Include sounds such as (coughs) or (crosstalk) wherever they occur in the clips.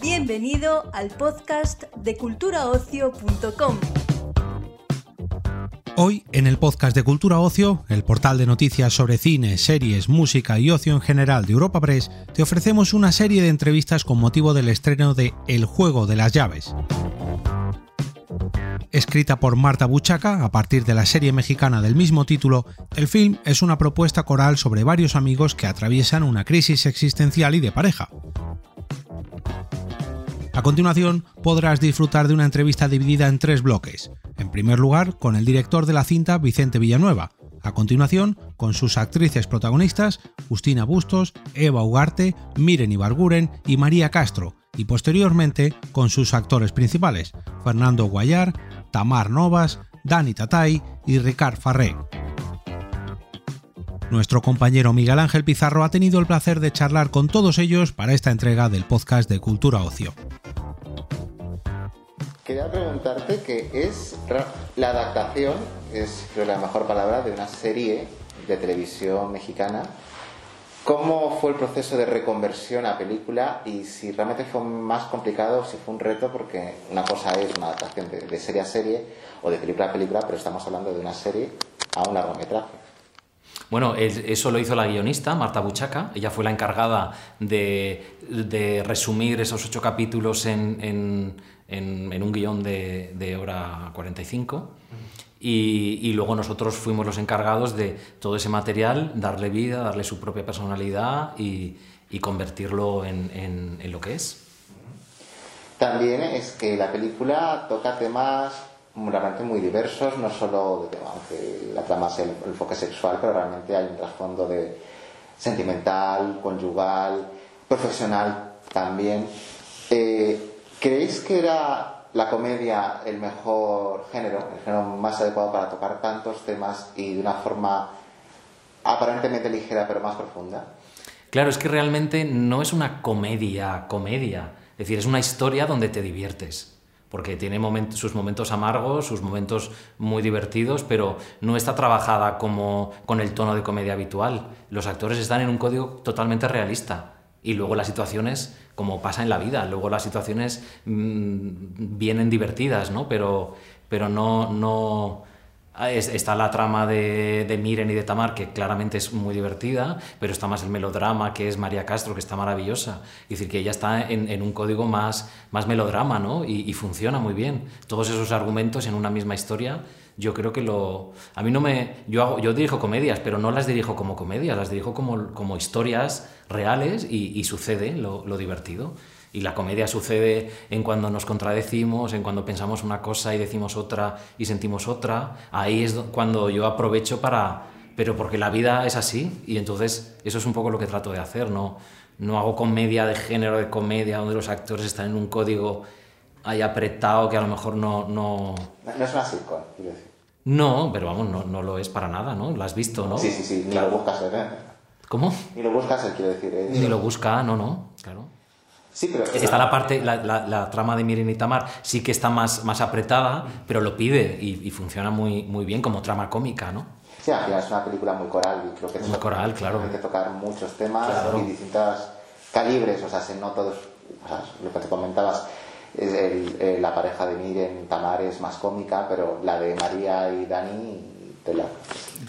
Bienvenido al podcast de culturaocio.com. Hoy, en el podcast de Cultura Ocio, el portal de noticias sobre cine, series, música y ocio en general de Europa Press, te ofrecemos una serie de entrevistas con motivo del estreno de El juego de las llaves. Escrita por Marta Buchaca a partir de la serie mexicana del mismo título, el film es una propuesta coral sobre varios amigos que atraviesan una crisis existencial y de pareja. A continuación, podrás disfrutar de una entrevista dividida en tres bloques. En primer lugar, con el director de la cinta, Vicente Villanueva. A continuación, con sus actrices protagonistas, Justina Bustos, Eva Ugarte, Miren Ibarguren y María Castro. Y posteriormente, con sus actores principales, Fernando Guayar, Tamar Novas, Dani Tatay y Ricard Farré. Nuestro compañero Miguel Ángel Pizarro ha tenido el placer de charlar con todos ellos para esta entrega del podcast de Cultura Ocio. Quería preguntarte qué es la adaptación, es creo la mejor palabra, de una serie de televisión mexicana. ¿Cómo fue el proceso de reconversión a película y si realmente fue más complicado, si fue un reto, porque una cosa es una adaptación de, serie a serie o de película a película, pero estamos hablando de una serie a un largometraje? Bueno, eso lo hizo la guionista, Marta Buchaca. Ella fue la encargada de, resumir esos ocho capítulos en en, un guion de, de hora 45. Y, y, luego nosotros fuimos los encargados de todo ese material, darle vida, darle su propia personalidad y, y convertirlo en, en, lo que es. También es que la película toca temas realmente muy diversos, no solo, aunque la trama sea el, enfoque sexual, pero realmente hay un trasfondo de sentimental, conyugal, profesional también. Eh, ¿Creéis que era la comedia el mejor género, el género más adecuado para tocar tantos temas y de una forma aparentemente ligera pero más profunda? Claro, es que realmente no es una comedia, comedia. Es decir, es una historia donde te diviertes. Porque tiene sus momentos amargos, sus momentos muy divertidos, pero no está trabajada como con el tono de comedia habitual. Los actores están en un código totalmente realista. Y luego las situaciones como pasa en la vida. Luego las situaciones mm, vienen divertidas, ¿no? Pero, pero no, no, está la trama de, Miren y de Tamar, que claramente es muy divertida, pero está más el melodrama, que es María Castro, que está maravillosa. Es decir, que ella está en, un código más, más melodrama, ¿no? Y, funciona muy bien. Todos esos argumentos en una misma historia, yo creo que lo... A mí no me... Yo, hago, yo dirijo comedias, pero no las dirijo como comedias, las dirijo como, como historias reales y, sucede lo, lo divertido. Y la comedia sucede en cuando nos contradecimos, en cuando pensamos una cosa y decimos otra y sentimos otra. Ahí es cuando yo aprovecho para... Pero porque la vida es así y entonces eso es un poco lo que trato de hacer. No, no hago comedia de género de comedia donde los actores están en un código ahí apretado que a lo mejor no... No, no es una sitcom, quiero decir. No, pero vamos, no, no, lo es para nada, ¿no? Lo has visto, ¿no? Sí, sí, sí, ni lo buscas, ¿eh? ¿Cómo? Ni lo buscas, quiero decir. ¿eh? Ni lo busca, no, no, claro. Sí, pero... Está la parte, la, la, trama de Miren y Tamar sí que está más, más apretada, pero lo pide y, funciona muy, muy bien como trama cómica, ¿no? Sí, al final es una película muy coral y creo que muy coral, claro. Hay que tocar muchos temas y distintos calibres, o sea, no todos, o sea, lo que te comentabas, el, la pareja de Miren Tamar es más cómica, pero la de María y Dani te la...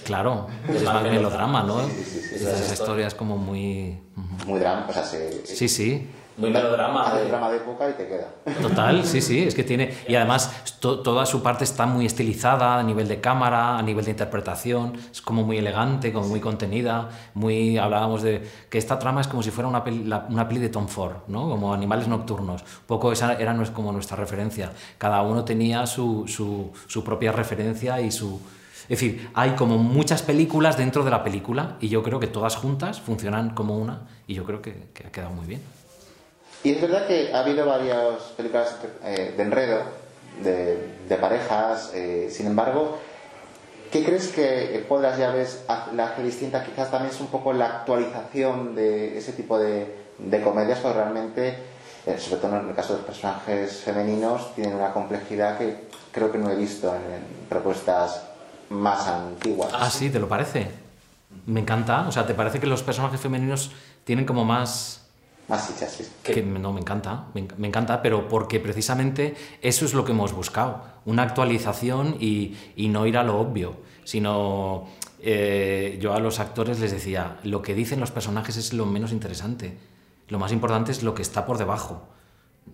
Claro, es más melodrama, ¿no? Sí, sí, sí, Esa historia es como muy... Muy drama, o sea, se... Sí, sí muy melodrama. De drama de época y te queda. Total, sí, sí, es que tiene. Y además, toda su parte está muy estilizada a nivel de cámara, a nivel de interpretación, es como muy elegante, como muy contenida. muy Hablábamos de que esta trama es como si fuera una peli, una peli de Tom Ford, ¿no? como Animales Nocturnos. Un poco esa era como nuestra referencia. Cada uno tenía su, su, su propia referencia y su. Es decir, hay como muchas películas dentro de la película y yo creo que todas juntas funcionan como una y yo creo que, que ha quedado muy bien. Y es verdad que ha habido varias películas eh, de enredo, de, parejas, eh, sin embargo, ¿qué crees que el las llaves la hace distinta? Quizás también es un poco la actualización de ese tipo de, comedias, porque realmente, eh, sobre todo en el caso de los personajes femeninos, tienen una complejidad que creo que no he visto en, propuestas más antiguas. Ah, sí, ¿te lo parece? Me encanta. O sea, ¿te parece que los personajes femeninos tienen como más... Sí. Que no, me encanta, me, me, encanta, pero porque precisamente eso es lo que hemos buscado, una actualización y, y no ir a lo obvio, sino eh, yo a los actores les decía, lo que dicen los personajes es lo menos interesante, lo más importante es lo que está por debajo,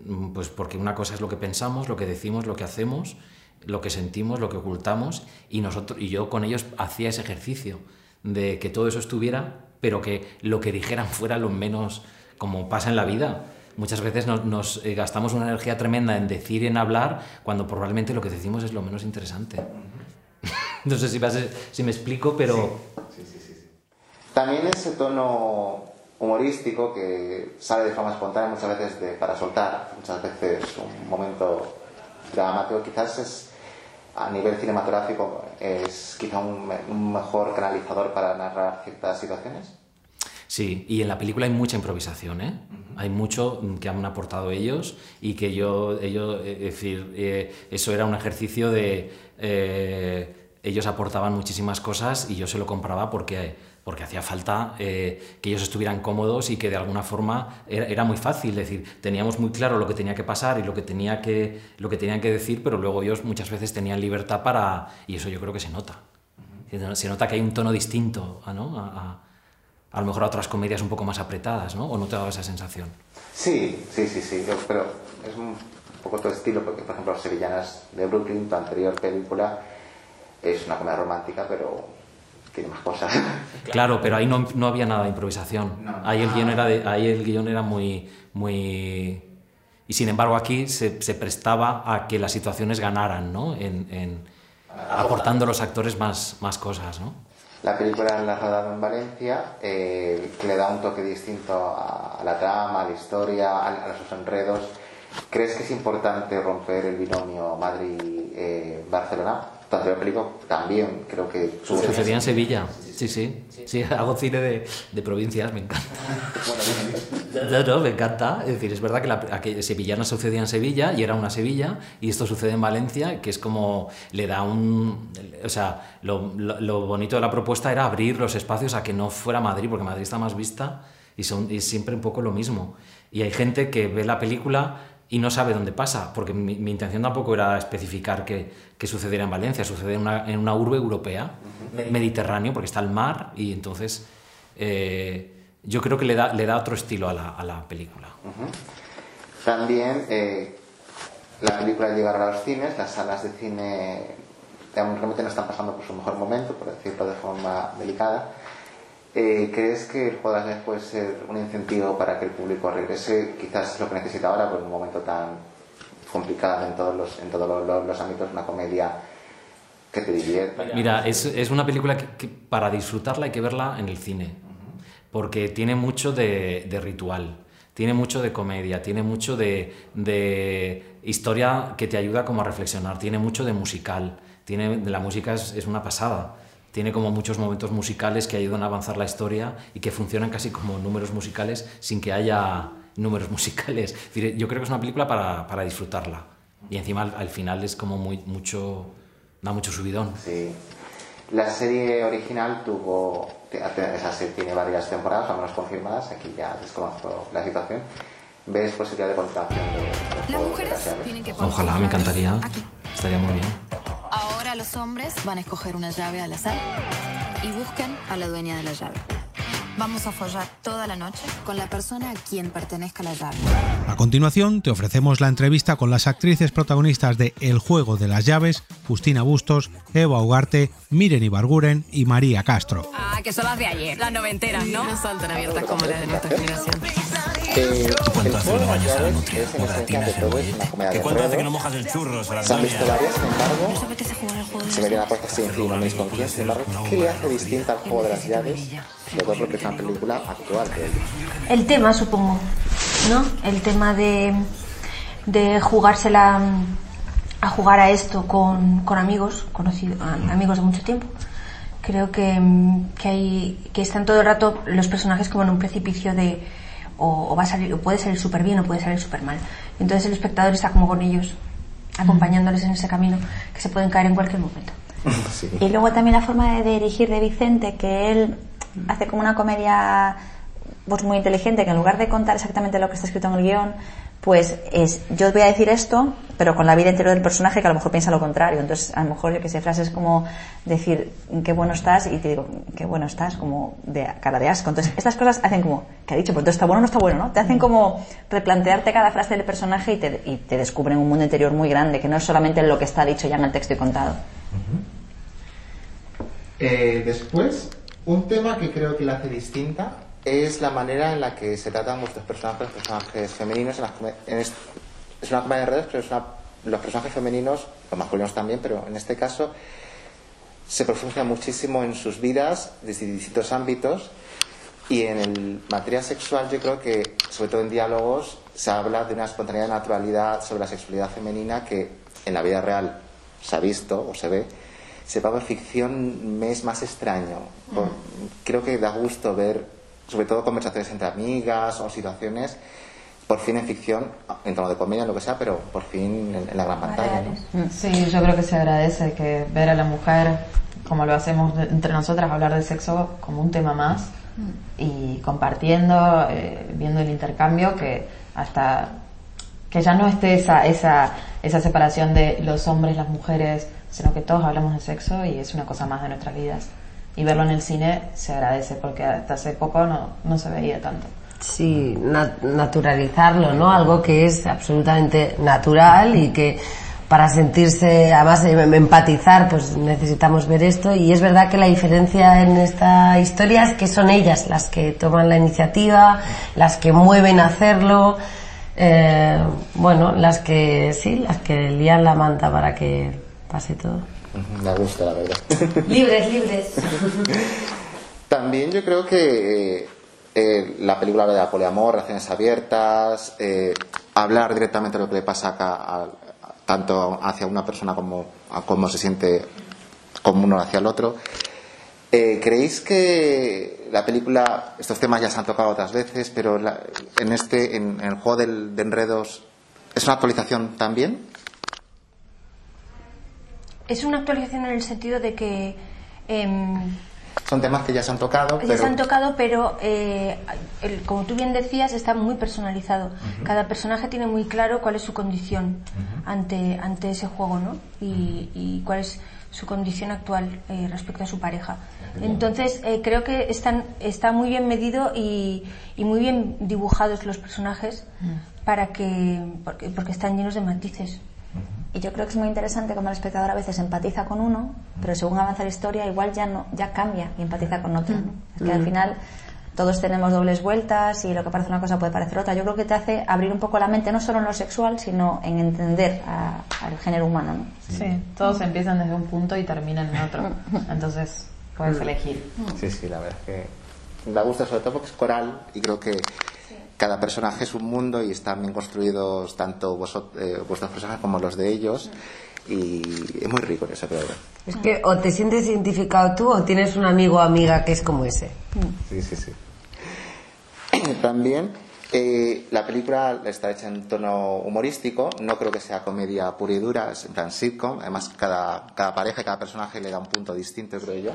mm, pues porque una cosa es lo que pensamos, lo que decimos, lo que hacemos, lo que sentimos, lo que ocultamos, y, nosotros, y yo con ellos hacía ese ejercicio de que todo eso estuviera, pero que lo que dijeran (laughs) fuera lo menos como pasa en la vida. Muchas veces nos, eh, gastamos una energía tremenda en decir y en hablar cuando probablemente lo que decimos es lo menos interesante. (laughs) no sé si, si me explico, pero... Sí. Sí, sí, También ese tono humorístico que sale de forma espontánea muchas veces de, para soltar, muchas veces un momento dramático, quizás es a nivel cinematográfico es quizá un, un mejor canalizador para narrar ciertas situaciones. Sí, y en la película hay mucha improvisación, ¿eh? Hay mucho que han aportado ellos y que yo, ellos, eh, es decir, eh, eso era un ejercicio de... Eh, ellos aportaban muchísimas cosas y yo se lo compraba porque, porque hacía falta que ellos estuvieran cómodos y que de alguna forma era, era, muy fácil, es decir, teníamos muy claro lo que tenía que pasar y lo que, tenía que, lo que tenían que decir, pero luego ellos muchas veces tenían libertad para... y eso yo creo que se nota. Se nota que hay un tono distinto ¿no? a, a lo mejor a otras comedias un poco más apretadas, ¿no? ¿O no te daba esa sensación? Sí, sí, sí, sí, pero es un poco tu estilo, porque por ejemplo Las Sevillanas de Brooklyn, tu anterior película, es una comedia romántica, pero tiene más cosas. (laughs) Claro, pero ahí no, no había nada de improvisación. Ahí, el guion era de, ahí el guion era muy... muy... Y sin embargo aquí se, se prestaba a que las situaciones ganaran, ¿no? En, en, aportando a los actores más, más cosas, ¿no? La película la rodado en Valencia, eh, que le da un toque distinto a, la trama, a la historia, a, a, sus enredos. ¿Crees que es importante romper el binomio Madrid-Barcelona? Tu anterior película también creo que... Sucedía en Sevilla, sí, sí. Sí, (laughs) hago cine de, de provincias, me encanta. no, no, me encanta. Es decir, es verdad que, la, Sevillana sucedía en Sevilla y era una Sevilla, y esto sucede en Valencia, que es como le da un... O sea, lo, lo, lo bonito de la propuesta era abrir los espacios a que no fuera Madrid, porque Madrid está más vista y, son, y siempre un poco lo mismo. Y hay gente que ve la película y no sabe dónde pasa, porque mi, mi intención tampoco era especificar que, que, sucediera en Valencia, sucede en una, en una urbe europea, uh -huh. mediterráneo, porque está el mar y entonces eh, yo creo que le da, le da otro estilo a la, a la película. Uh -huh. También eh, la película llegará a los cines, las salas de cine realmente no están pasando por su mejor momento, por decirlo de forma delicada. Eh, ¿Crees que el las puede ser un incentivo para que el público regrese? Quizás lo que necesita ahora, por un momento tan complicado en todos los, en todos los, ámbitos, una comedia que te divierta. Mira, es, es una película que, para disfrutarla hay que verla en el cine, porque tiene mucho de, ritual, tiene mucho de comedia, tiene mucho de, de, historia que te ayuda como a reflexionar, tiene mucho de musical, tiene, la música es, es una pasada tiene como muchos momentos musicales que ayudan a avanzar la historia y que funcionan casi como números musicales sin que haya números (laughs) musicales. Es decir, yo creo que es una película para, para disfrutarla. Y encima al, al, final es como muy, mucho, da mucho subidón. Sí. La serie original tuvo, esa serie tiene varias temporadas, al menos confirmadas, aquí ya desconozco la situación. ¿Ves posibilidad de continuación de, de Las mujeres tienen que Ojalá, me encantaría. Aquí. Estaría muy bien. Ahora los hombres van a escoger una llave al azar y busquen a la dueña de la llave. Vamos a follar toda la noche con la persona a quien pertenezca la llave. A continuación, te ofrecemos la entrevista con las actrices protagonistas de El juego de las llaves, Justina Bustos, Eva Ugarte, Miren Ibarguren y María Castro. Ah, que son las de ayer, las noventeras, ¿no? No son tan abiertas como las de nuestra generación. Eh, ¿Cuánto hace que no bañas a la nutria? Moratinas cebolleta. ¿Que cuánto hace que no mojas el churro? Se han visto varias, sin embargo, se me viene a puerta sin fin, no me con quién, sin embargo, ¿qué le hace distinta al juego de las llaves de lo que es una película actual? El tema, supongo, ¿no? El tema de, de jugársela a jugar a esto con, con amigos, conocidos, amigos de mucho tiempo. Creo que, que, hay, que están todo el rato los personajes como en un precipicio de o, o va a salir, o puede salir súper bien o puede salir súper mal. Entonces el espectador está como con ellos, acompañándoles en ese camino, que se pueden caer en cualquier momento. (laughs) Sí. Y luego también la forma de dirigir de Vicente, que él hace como una comedia pues muy inteligente, que en lugar de contar exactamente lo que está escrito en el guion, pues es, yo voy a decir esto, pero con la vida interior del personaje que a lo mejor piensa lo contrario. Entonces, a lo mejor, yo que sé, frases como decir, qué bueno estás, y te digo, qué bueno estás, como de cara de asco. Entonces, estas cosas hacen como, ¿qué ha dicho? Pues entonces está bueno o no está bueno, ¿no? Te hacen como replantearte cada frase del personaje y te, y te descubren un mundo interior muy grande, que no es solamente lo que está dicho ya en el texto y contado. Eh, después, un tema que creo que la hace distinta es la manera en la que se tratan vuestros personajes, personajes femeninos. En las en es, es una comedia de redes, pero es una- los personajes femeninos, los masculinos también, pero en este caso se profundiza muchísimo en sus vidas desde distintos ámbitos y en el materia sexual yo creo que, sobre todo en diálogos, se habla de una espontaneidad naturalidad sobre la sexualidad femenina que en la vida real se ha visto o se ve. Se paga en ficción me es más extraño. Por- Creo que da gusto ver, sobre todo conversaciones entre amigas o situaciones, por fin en ficción, en tono de comedia, lo que sea, pero por fin en, la gran pantalla. ¿no? Sí, yo creo que se agradece que ver a la mujer, como lo hacemos entre nosotras, hablar de sexo como un tema más y compartiendo, eh, viendo el intercambio, que hasta que ya no esté esa, esa, esa separación de los hombres, las mujeres, sino que todos hablamos de sexo y es una cosa más de nuestras vidas. Y verlo en el cine se agradece porque hasta hace poco no, no se veía tanto. Sí, na- naturalizarlo, ¿no? Algo que es absolutamente natural y que para sentirse, además em- empatizar, pues necesitamos ver esto. Y es verdad que la diferencia en esta historia es que son ellas las que toman la iniciativa, las que mueven a hacerlo, eh, bueno, las que sí, las que lían la manta para que pase todo. Me gusta, la verdad. (laughs) Libres, libres. (laughs) También yo creo que eh, eh, la película habla de la poliamor, relaciones abiertas, eh, hablar directamente de lo que le pasa acá a- a- tanto hacia una persona como a cómo se siente como uno hacia el otro. Eh, ¿Creéis que la película, estos temas ya se han tocado otras veces, pero la- en este, en, en el juego del- de enredos, es una actualización también? Es una actualización en el sentido de que em, Son temas que ya se han tocado, ya pero se han tocado, pero eh, el- como tú bien decías, está muy personalizado. Cada personaje tiene muy claro cuál es su condición ante, ante ese juego, ¿no? Y, y cuál es su condición actual eh, respecto a su pareja. Entonces, eh, creo que están, está muy bien medido y, y muy bien dibujados los personajes para que, porque, porque están llenos de matices. Y yo creo que es muy interesante como el espectador a veces empatiza con uno, pero según avanza la historia igual ya no ya cambia y empatiza con otro. ¿no? Es que al final todos tenemos dobles vueltas y lo que parece una cosa puede parecer otra. Yo creo que te hace abrir un poco la mente no solo en lo sexual, sino en entender a- al género humano. ¿no? Sí, todos empiezan desde un punto y terminan en otro. Entonces, puedes elegir. Sí, sí, la verdad es que da gusto sobre todo porque es coral y creo que cada personaje es un mundo y están bien construidos tanto vosot- eh, vuestros personajes como los de ellos y es muy rico eso creo. Es que o te sientes identificado tú o tienes un amigo o amiga que es como ese. Sí, sí, sí. (clears throat) También eh, la película está hecha en tono humorístico, no creo que sea comedia pura y dura, es en plan sitcom, además cada, cada pareja y cada personaje le da un punto distinto, creo yo.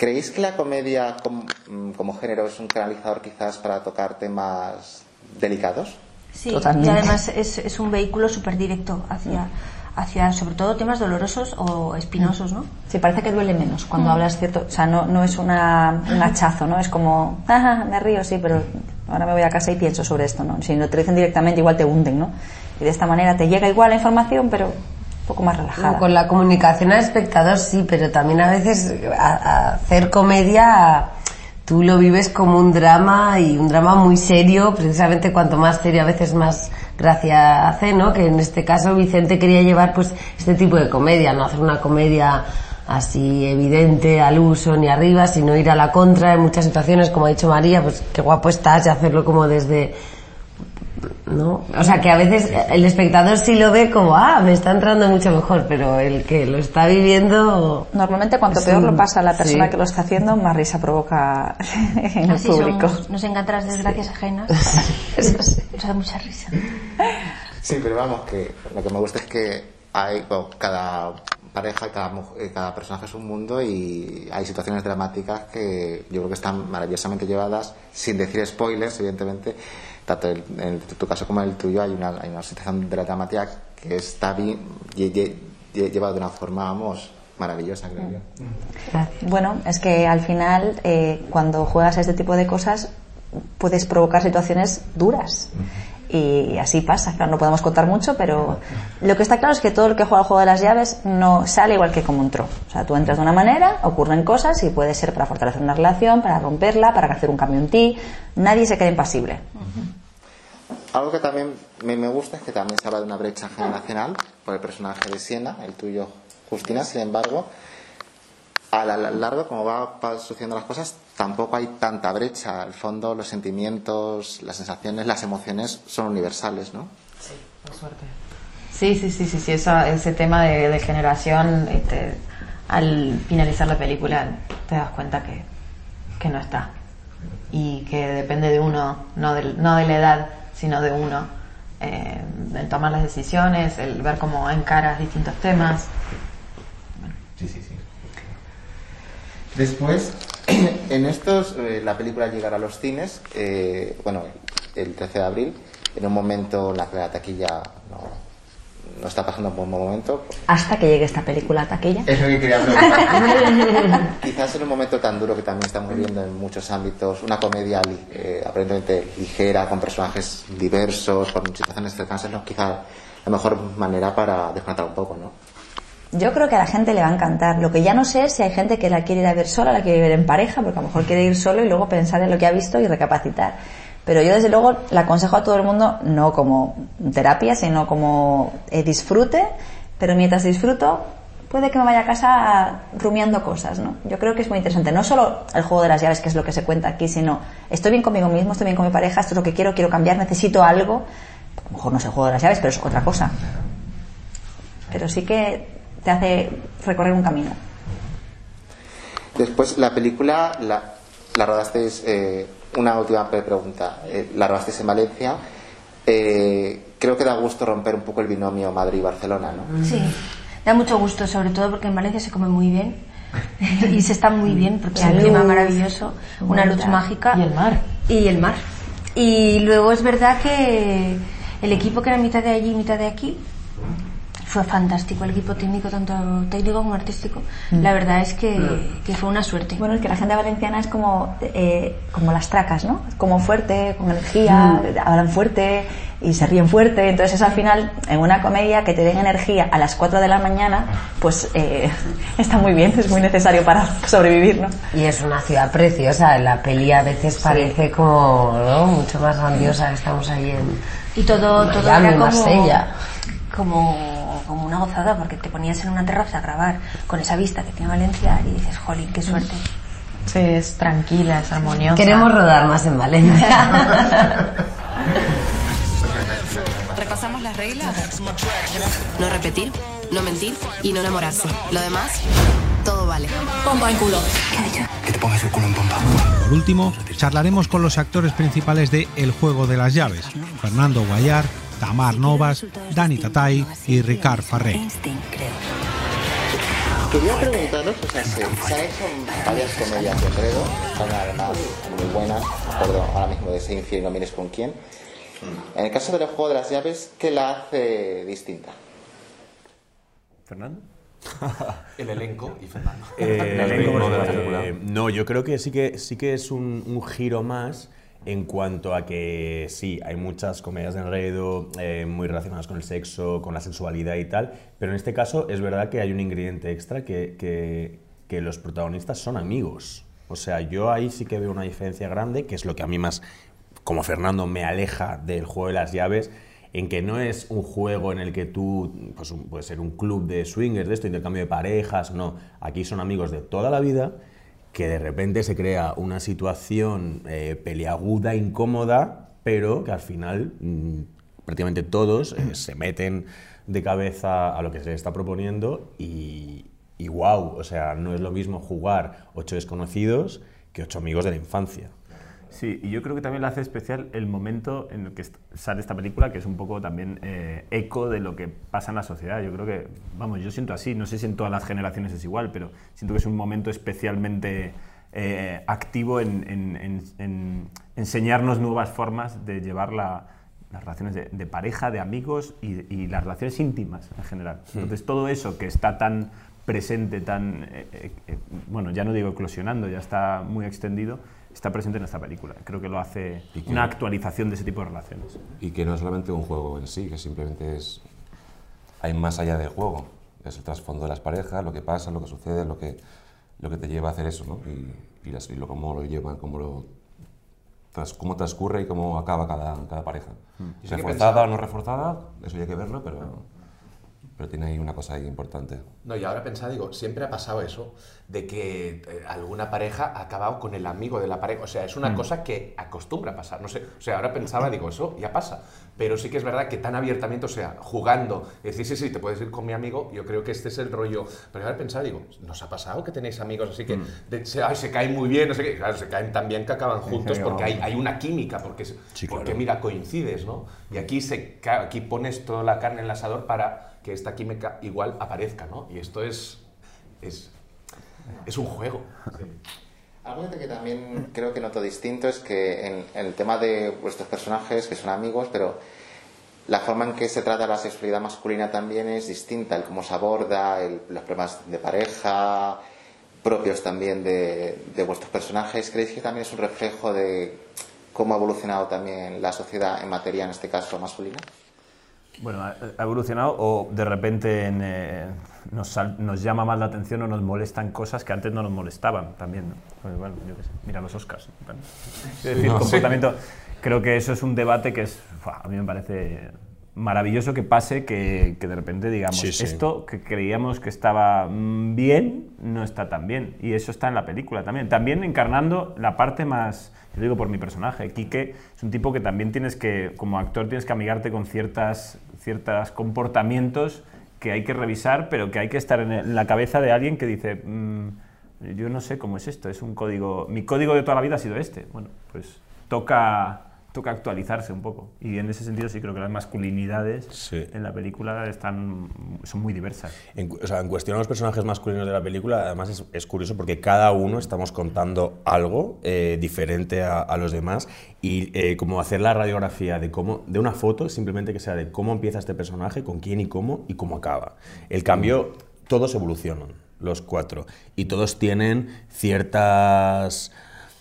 ¿Creéis que la comedia como, mm, como género es un canalizador quizás para tocar temas delicados? Sí, Totalmente. y además es, es un vehículo súper directo hacia, hacia, sobre todo, temas dolorosos o espinosos, ¿no? Sí, parece que duele menos cuando hablas cierto, o sea, no, no es una, un hachazo, ¿no? Es como, "Ah, me río, sí, pero ahora me voy a casa y pienso sobre esto, ¿no? Si no te lo dicen directamente, igual te hunden, ¿no? Y de esta manera te llega igual la información, pero poco más relajada. Con la comunicación al espectador sí, pero también a veces hacer comedia tú lo vives como un drama y un drama muy serio, precisamente cuanto más serio a veces más gracia hace, ¿no? Que en este caso Vicente quería llevar pues este tipo de comedia, no hacer una comedia así evidente al uso ni arriba, sino ir a la contra en muchas situaciones, como ha dicho María, pues qué guapo estás y hacerlo como desde ¿no? O sea, que a veces el espectador sí lo ve como, ah, me está entrando mucho mejor, pero el que lo está viviendo... Normalmente cuanto peor lo pasa a la persona sí. que lo está haciendo, más risa provoca (laughs) en el público. somos. Nos encantan las desgracias ajenas. (laughs) Eso. Nos da mucha risa. Sí, pero vamos, que lo que me gusta es que hay, bueno, cada pareja y cada, cada personaje es un mundo y hay situaciones dramáticas que yo creo que están maravillosamente llevadas, sin decir spoilers, evidentemente. Tanto en, en tu caso como en el tuyo hay una, hay una situación dramática que está bien lle- lle- lle- llevada de una forma, vamos, maravillosa, creo yo. Bueno, es que al final, eh, cuando juegas a este tipo de cosas, puedes provocar situaciones duras. Y así pasa. Claro, no podemos contar mucho, pero lo que está claro es que todo el que juega al juego de las llaves no sale igual que como entró. O sea, tú entras de una manera, ocurren cosas y puede ser para fortalecer una relación, para romperla, para hacer un cambio en ti. Nadie se queda impasible. Algo que también me, gusta es que también se habla de una brecha generacional por el personaje de Siena, el tuyo, Justina. Sin embargo, a la la largo, como va sucediendo las cosas, tampoco hay tanta brecha. Al fondo, los sentimientos, las sensaciones, las emociones son universales, ¿no? Por suerte. Sí, sí, sí, sí, sí, esa- ese tema de, de generación, este, al finalizar la película te das cuenta que, que no está. Y que depende de uno, no, del- no de la edad, sino de uno. Eh, el tomar las decisiones, el ver cómo encaras distintos temas. Sí, sí, sí. Después, (clears throat) en estos, eh, la película llegará a los cines, eh, bueno, el 13 de abril, en un momento en la que la taquilla no, no está pasando un buen momento. Hasta que llegue esta película a taquilla. Es lo que quería preguntar. (laughs) Quizás en un momento tan duro que también estamos viviendo en muchos ámbitos, una comedia li- eh, aparentemente ligera, con personajes diversos, con situaciones cercanas, no, quizá la mejor manera para desconectar un poco, ¿no? Yo creo que a la gente le va a encantar. Lo que ya no sé es si hay gente que la quiere ir a ver sola, la quiere ver en pareja, porque a lo mejor quiere ir solo y luego pensar en lo que ha visto y recapacitar. Pero yo desde luego le aconsejo a todo el mundo, no como terapia, sino como eh, disfrute, pero mientras disfruto, puede que me vaya a casa rumiando cosas, ¿no? Yo creo que es muy interesante. No solo el juego de las llaves, que es lo que se cuenta aquí, sino estoy bien conmigo mismo, estoy bien con mi pareja, esto es lo que quiero, quiero cambiar, necesito algo. A lo mejor no es el juego de las llaves, pero es otra cosa. Pero sí que te hace recorrer un camino. Después, la película la, la rodasteis, eh, una última pre- pregunta, eh, la rodasteis en Valencia. Eh, creo que da gusto romper un poco el binomio Madrid-Barcelona, ¿no? Sí, da mucho gusto, sobre todo porque en Valencia se come muy bien (laughs) y se está muy bien porque hay un clima maravilloso, una luz mágica. Y el mar. Y el mar. Y luego es verdad que el equipo que era mitad de allí y mitad de aquí fue fantástico, el equipo técnico, tanto técnico como artístico. La verdad es que, que fue una suerte. Bueno, es que la gente valenciana es como, eh, como las tracas, ¿no? Como fuerte, con energía, hablan fuerte y se ríen fuerte. Entonces eso al final, en una comedia que te den energía a las 4 de la mañana, pues eh, (laughs) está muy bien, es muy necesario para sobrevivir, ¿no? Y es una ciudad preciosa, la peli a veces parece como ¿no? mucho más grandiosa que estamos ahí en Y todo, todo Miami, era como, Marsella. como, como una gozada, porque te ponías en una terraza a grabar con esa vista que tiene Valencia y dices, jolín, qué suerte. Sí, es tranquila, es armoniosa. Queremos rodar más en Valencia. ¿Repasamos las reglas? No repetir, no mentir y no enamorarse. Lo demás, todo vale. Pompa en culo. Que te pongas el culo en pompa. Por último, charlaremos con los actores principales de El juego de las llaves, Fernando Guayar, Tamar Novas, Dani Tatay y Ricard Farré. Quería preguntaros, o sea, se, se han hecho varias comedias de enredo, son además muy buenas, acuerdo ahora mismo de Sé infiel y no mires con quién. En el caso del juego de las llaves, ¿qué la hace distinta? ¿Fernando? (laughs) El elenco y Fernando. Eh, El elenco no, de la eh, película. no, yo creo que sí que sí que es un, un giro más en cuanto a que sí, hay muchas comedias de enredo eh, muy relacionadas con el sexo, con la sensualidad y tal, pero en este caso es verdad que hay un ingrediente extra que, que, los protagonistas son amigos. O sea, yo ahí sí que veo una diferencia grande, que es lo que a mí más, como Fernando, me aleja del juego de las llaves, en que no es un juego en el que tú, pues puede ser un club de swingers, de esto, intercambio de parejas, no. Aquí son amigos de toda la vida que de repente se crea una situación eh, peliaguda, incómoda, pero que al final mm, prácticamente todos eh, (clears throat) se meten de cabeza a lo que se les está proponiendo y, y wow, o sea, no es lo mismo jugar ocho desconocidos que ocho amigos de la infancia. Sí, y yo creo que también lo hace especial el momento en el que sale esta película, que es un poco también eh, eco de lo que pasa en la sociedad. Yo creo que, vamos, yo siento así, no sé si en todas las generaciones es igual, pero siento que es un momento especialmente eh, activo en, en- en- en enseñarnos nuevas formas de llevar la- las relaciones de, de pareja, de amigos y, y las relaciones íntimas en general. Hmm. Entonces, todo eso que está tan presente, tan, eh, eh, eh, bueno, ya no digo eclosionando, ya está muy extendido, está presente en esta película. Creo que lo hace que- una actualización de ese tipo de relaciones. Y que no es solamente un juego en sí, que simplemente es. Hay más allá del juego. Es el trasfondo de las parejas, lo que pasa, lo que sucede, lo que, lo que te lleva a hacer eso, ¿no? Y, y, las- y lo, cómo lo llevan, cómo, lo, tras- cómo transcurre y cómo acaba cada, cada pareja. Que Reforzada o no reforzada, eso ya hay que verlo, pero, pero tiene ahí una cosa ahí importante. No, y ahora pensaba, digo, siempre ha pasado eso de que eh, alguna pareja ha acabado con el amigo de la pareja. O sea, es una Mm. cosa que acostumbra a pasar. No sé, o sea, ahora pensaba, digo, eso ya pasa. Pero sí que es verdad que tan abiertamente, o sea, jugando, decir, sí, sí, te puedes ir con mi amigo, yo creo que este es el rollo. Pero ahora pensaba, digo, ¿nos ha pasado que tenéis amigos así que Mm. de- se, ay, se caen muy bien? No sé qué. Claro, se caen tan bien que acaban juntos Sí, porque hay, hay una química, porque, Sí, porque claro. mira, coincides, ¿no? Y aquí, se, aquí pones toda la carne en el asador para que esta química igual aparezca, ¿no? Y esto es, es, un juego. Algo que también creo que noto distinto es que en, en el tema de vuestros personajes, que son amigos, pero la forma en que se trata la sexualidad masculina también es distinta, el cómo se aborda, el- los problemas de pareja, propios también de, de vuestros personajes. ¿Creéis que también es un reflejo de cómo ha evolucionado también la sociedad en materia, en este caso, masculina? Bueno, ha evolucionado o de repente en, eh, nos, nos llama más la atención o nos molestan cosas que antes no nos molestaban también. ¿no? Pues bueno, yo qué sé, mira los Oscars. Bueno, es decir, No, sí. comportamiento. Creo que eso es un debate que es, a mí me parece maravilloso que pase, que, que de repente digamos, Sí, sí. esto que creíamos que estaba mm, bien, no está tan bien. Y eso está en la película también. También encarnando la parte más, yo digo por mi personaje, Quique es un tipo que también tienes que, como actor, tienes que amigarte con ciertas, ciertos comportamientos que hay que revisar, pero que hay que estar en, la cabeza de alguien que dice, "Mm, yo no sé cómo es esto, es un código, mi código de toda la vida ha sido este. Bueno, pues toca, toca actualizarse un poco. Y en ese sentido sí creo que las masculinidades en la película están, son muy diversas. En, o sea, en cuestión a los personajes masculinos de la película, además es, es curioso porque cada uno estamos contando algo eh, diferente a, a los demás y eh, como hacer la radiografía de cómo de una foto simplemente que sea de cómo empieza este personaje, con quién y cómo y cómo acaba. El cambio, todos evolucionan, los cuatro, y todos tienen ciertas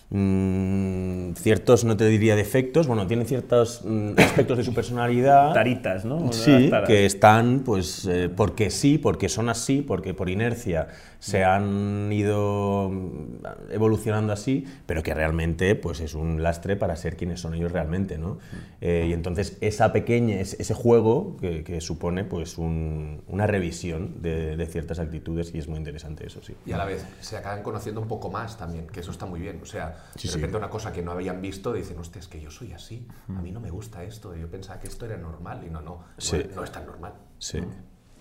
mm, ciertos, no te diría defectos, bueno, tienen ciertos mm, (coughs) aspectos de su personalidad. Taritas, ¿no? Sí, que están, pues, eh, porque sí, porque son así, porque por inercia se han ido mm, evolucionando así, pero que realmente, pues, es un lastre para ser quienes son ellos realmente, ¿no? Eh, y entonces esa pequeña, es- ese juego que, que supone, pues, un- una revisión de, de ciertas actitudes y es muy interesante eso, sí. Y a la vez se acaban conociendo un poco más también, que eso está muy bien. O sea, Sí, de sí. repente una cosa que no habían visto, dicen, hostia, es que yo soy así, a mí no me gusta esto, yo pensaba que esto era normal y no, no, Sí. no, no es tan normal. Sí.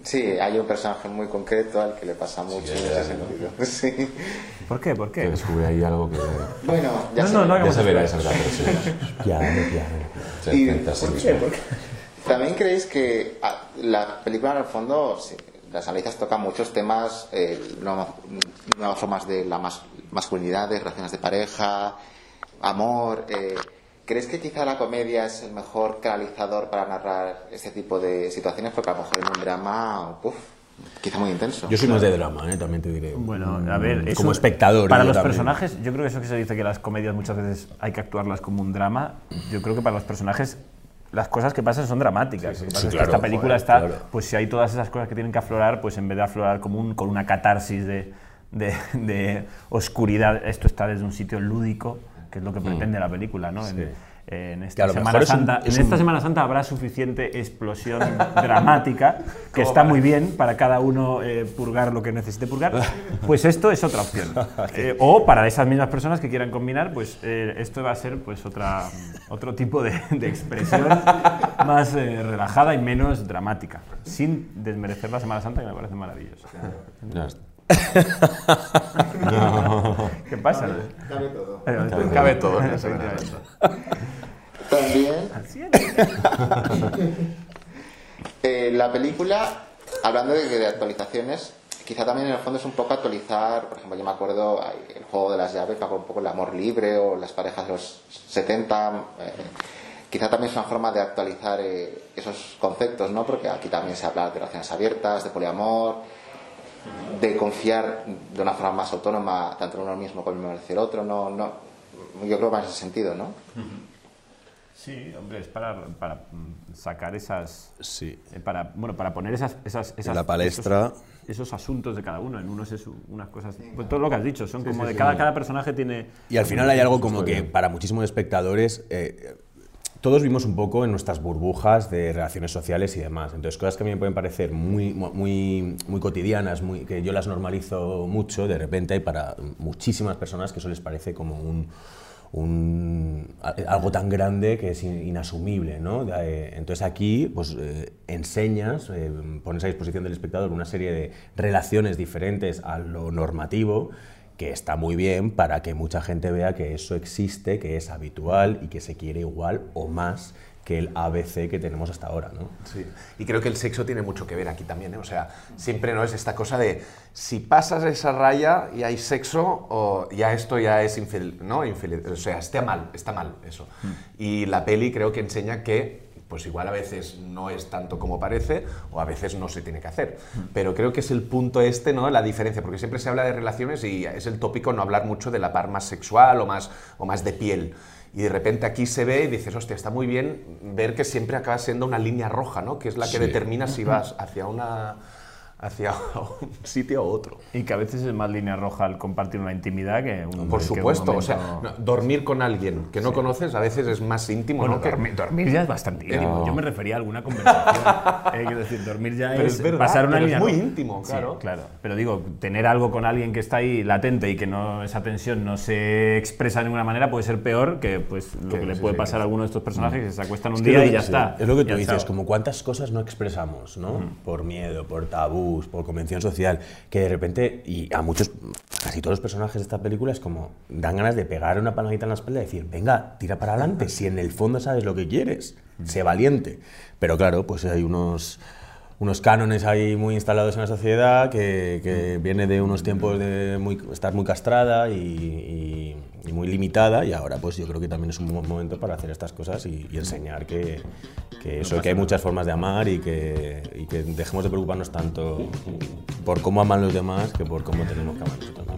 Sí, hay un personaje muy concreto al que le pasa mucho en ese sentido. (laughs) Sí. ¿Por qué? ¿Por qué? Que descubre ahí algo que... Bueno, ya No, se no, no Ya se verá, spoilers. ya sí. (laughs) Se Y- sí ¿por qué? ¿Por qué? ¿También creéis que ah, la película en el fondo, si las analizas, toca muchos temas, eh, nuevas, nuevas formas de la mas- masculinidad, de relaciones de pareja, amor? eh, ¿Crees que quizá la comedia es el mejor canalizador para narrar este tipo de situaciones? Porque a lo mejor en un drama, uf, quizá muy intenso. Yo soy más de drama, ¿eh? también te diré. Bueno, a ver, Mm, eso- como espectador. Para los también. personajes, yo creo que eso que se dice que las comedias muchas veces hay que actuarlas como un drama, yo creo que para los personajes las cosas que pasan son dramáticas. Lo que pasa Sí, es que claro, esta película joder, está, claro. pues si hay todas esas cosas que tienen que aflorar, pues en vez de aflorar como un, con una catarsis de, de- de oscuridad, esto está desde un sitio lúdico, que es lo que pretende la película, ¿no? En, Sí. en Que esta, Semana es un- Santa, es en esta un- Semana Santa habrá suficiente explosión (laughs) dramática, que está muy bien para cada uno eh, purgar lo que necesite purgar, (laughs) pues esto es otra opción. (laughs) Eh, o para esas mismas personas que quieran combinar, pues eh, esto va a ser pues otra, otro tipo de, de expresión más eh, relajada y menos dramática, sin desmerecer la Semana Santa, que me parece maravillosa. ¿Qué pasa? Cabe todo. Cabe, Cabe todo, efectivamente. También. Eh, la película, hablando de, de actualizaciones, quizá también en el fondo es un poco actualizar, por ejemplo, yo me acuerdo el juego de las llaves, acuerdo un poco el amor libre o las parejas de los 70. eh, quizá también es una forma de actualizar eh, esos conceptos, ¿no? Porque aquí también se habla de relaciones abiertas, de poliamor, de confiar de una forma más autónoma tanto en uno mismo como en el otro, no, no, yo creo que va en ese sentido, ¿no? Sí, hombre, es para, para sacar esas... Sí. eh, para, bueno, para poner esas... esas, esas la palestra. Esos, esos asuntos de cada uno. En unos es unas cosas... Pues todo lo que has dicho, son como sí, de sí. cada, cada personaje tiene... Y al final hay algo como que para muchísimos espectadores, eh, todos vimos un poco en nuestras burbujas de relaciones sociales y demás. Entonces, cosas que a mí me pueden parecer muy, muy, muy cotidianas, que yo las normalizo mucho, de repente hay para muchísimas personas que eso les parece como un, algo tan grande que es in- inasumible, ¿no? Eh, Entonces aquí pues eh, enseñas, eh, pones a disposición del espectador una serie de relaciones diferentes a lo normativo que está muy bien para que mucha gente vea que eso existe, que es habitual y que se quiere igual o más que el ABC que tenemos hasta ahora, ¿no? Sí, y creo que el sexo tiene mucho que ver aquí también, ¿eh? O sea, siempre no es esta cosa de si pasas esa raya y hay sexo, o ya esto ya es infeliz, ¿no? Infeliz, o sea, está mal, está mal eso. Y la peli creo que enseña que pues igual a veces no es tanto como parece o a veces no se tiene que hacer. Pero creo que es el punto este, ¿no? La diferencia, porque siempre se habla de relaciones y es el tópico no hablar mucho de la par más sexual o más, o más de piel. Y de repente aquí se ve y dices, hostia, está muy bien ver que siempre acaba siendo una línea roja, ¿no? Que es la que Sí. determina si vas hacia una hacia un (laughs) sitio u otro. Y que a veces es más línea roja al compartir una intimidad que un Por que un supuesto, o sea, no, dormir con alguien que no conoces a veces es más íntimo, Bueno, ¿no? Dormir, dormir ya es bastante Pero- íntimo. Yo me refería a alguna conversación. Eh, quiero decir, dormir ya Pero es, es verdad, pasar una pero es línea muy roja. íntimo, Sí, claro. claro. Pero digo, tener algo con alguien que está ahí latente y que no esa tensión no se expresa de ninguna manera puede ser peor que pues lo que, Que le sí, puede pasar a alguno de estos personajes que se acuestan un Es día y ya está. Es lo que tú dices, como cuántas cosas no expresamos, ¿no? Por miedo, por por convención social, que de repente, y a muchos, casi todos los personajes de esta película es como, dan ganas de pegar una palmadita en la espalda y decir, venga, tira para adelante, si en el fondo sabes lo que quieres, sé valiente. Pero claro, pues hay unos unos cánones ahí muy instalados en la sociedad que, que viene de unos tiempos de estar muy castrada y, muy limitada y ahora pues yo creo que también es un buen momento para hacer estas cosas y, enseñar que, eso, que hay muchas formas de amar y que, y que dejemos de preocuparnos tanto por cómo aman los demás que por cómo tenemos que amar nosotros